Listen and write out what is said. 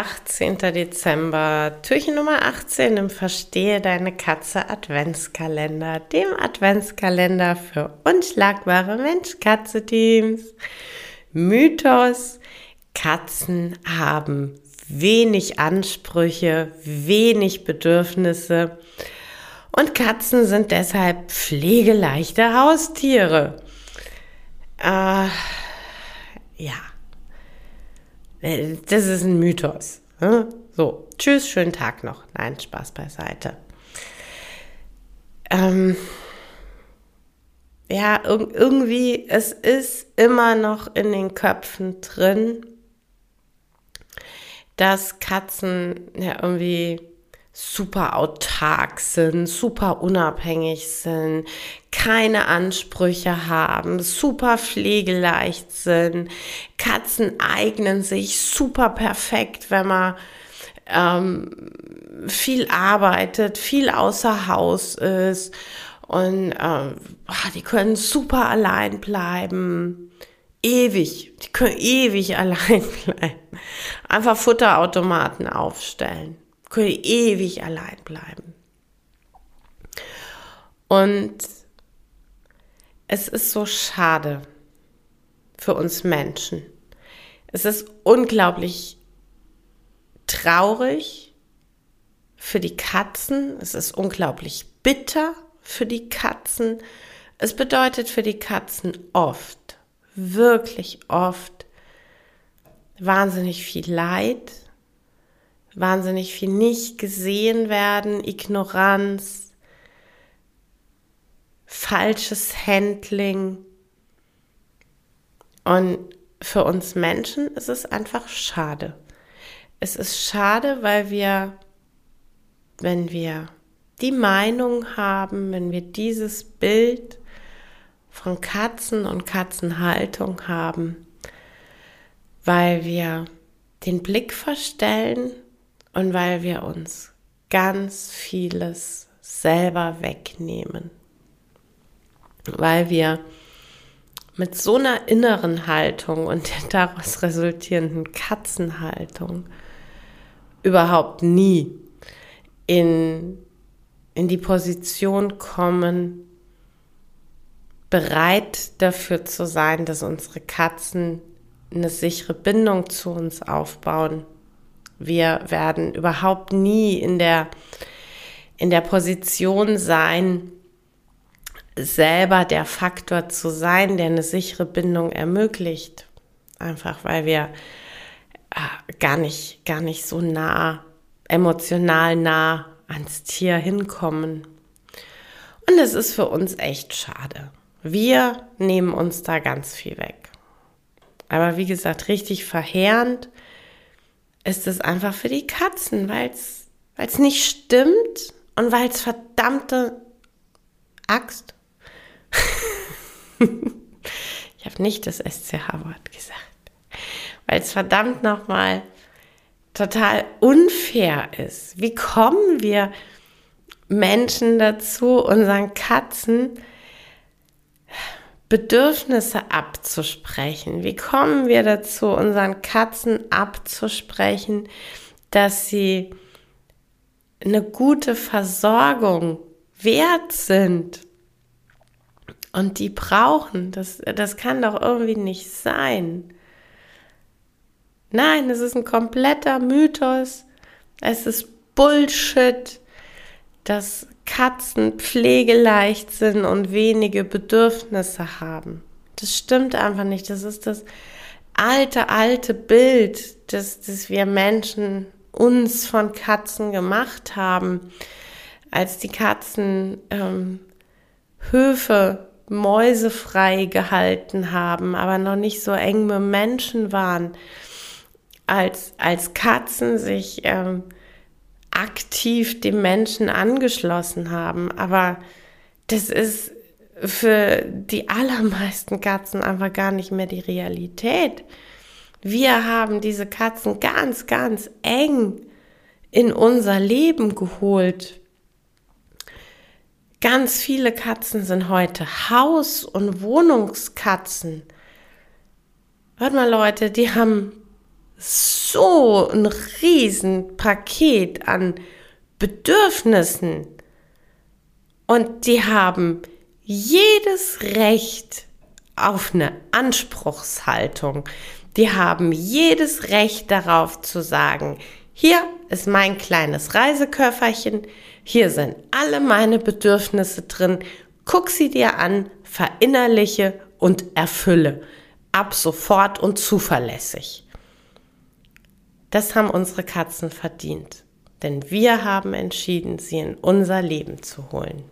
18. Dezember, Türchen Nummer 18 im Verstehe deine Katze Adventskalender, dem Adventskalender für unschlagbare Mensch-Katze-Teams. Mythos, Katzen haben wenig Ansprüche, wenig Bedürfnisse und Katzen sind deshalb pflegeleichte Haustiere. Äh, ja. Äh, das ist ein Mythos. Ne? So, tschüss, schönen Tag noch. Nein, Spaß beiseite. Ähm, ja, irgendwie, es ist immer noch in den Köpfen drin, dass Katzen ja irgendwie super autark sind, super unabhängig sind, keine Ansprüche haben, super pflegeleicht sind. Katzen eignen sich super perfekt, wenn man ähm, viel arbeitet, viel außer Haus ist und ähm, die können super allein bleiben. Ewig, die können ewig allein bleiben. Einfach Futterautomaten aufstellen können ewig allein bleiben. Und es ist so schade für uns Menschen. Es ist unglaublich traurig für die Katzen. Es ist unglaublich bitter für die Katzen. Es bedeutet für die Katzen oft, wirklich oft, wahnsinnig viel Leid, wahnsinnig viel nicht gesehen werden, Ignoranz, falsches Handling. Und für uns Menschen ist es einfach schade. Es ist schade, weil wir, wenn wir die Meinung haben, wenn wir dieses Bild von Katzen und Katzenhaltung haben, weil wir den Blick verstellen und weil wir uns ganz vieles selber wegnehmen. Weil wir mit so einer inneren Haltung und der daraus resultierenden Katzenhaltung überhaupt nie in, in die Position kommen, bereit dafür zu sein, dass unsere Katzen eine sichere Bindung zu uns aufbauen, wir werden überhaupt nie in der, in der Position sein, selber der Faktor zu sein, der eine sichere Bindung ermöglicht. Einfach weil wir äh, gar nicht, gar nicht so nah, emotional nah ans Tier hinkommen. Und es ist für uns echt schade. Wir nehmen uns da ganz viel weg. Aber wie gesagt, richtig verheerend ist es einfach für die Katzen, weil es nicht stimmt und weil es verdammte Axt. ich habe nicht das SCH-Wort gesagt. Weil es verdammt nochmal total unfair ist. Wie kommen wir Menschen dazu, unseren Katzen Bedürfnisse abzusprechen? Wie kommen wir dazu, unseren Katzen abzusprechen, dass sie eine gute Versorgung wert sind und die brauchen? Das, das kann doch irgendwie nicht sein. Nein, es ist ein kompletter Mythos. Es ist Bullshit, dass Katzen pflegeleicht sind und wenige Bedürfnisse haben. Das stimmt einfach nicht. Das ist das alte, alte Bild, das, das wir Menschen uns von Katzen gemacht haben, als die Katzen ähm, Höfe mäusefrei gehalten haben, aber noch nicht so eng mit Menschen waren, als, als Katzen sich ähm, aktiv dem Menschen angeschlossen haben. Aber das ist für die allermeisten Katzen einfach gar nicht mehr die Realität. Wir haben diese Katzen ganz, ganz eng in unser Leben geholt. Ganz viele Katzen sind heute Haus- und Wohnungskatzen. Hört mal Leute, die haben so ein Riesenpaket an Bedürfnissen und die haben jedes Recht auf eine Anspruchshaltung. Die haben jedes Recht darauf zu sagen, hier ist mein kleines Reiseköfferchen, hier sind alle meine Bedürfnisse drin, guck sie dir an, verinnerliche und erfülle. Ab sofort und zuverlässig. Das haben unsere Katzen verdient, denn wir haben entschieden, sie in unser Leben zu holen.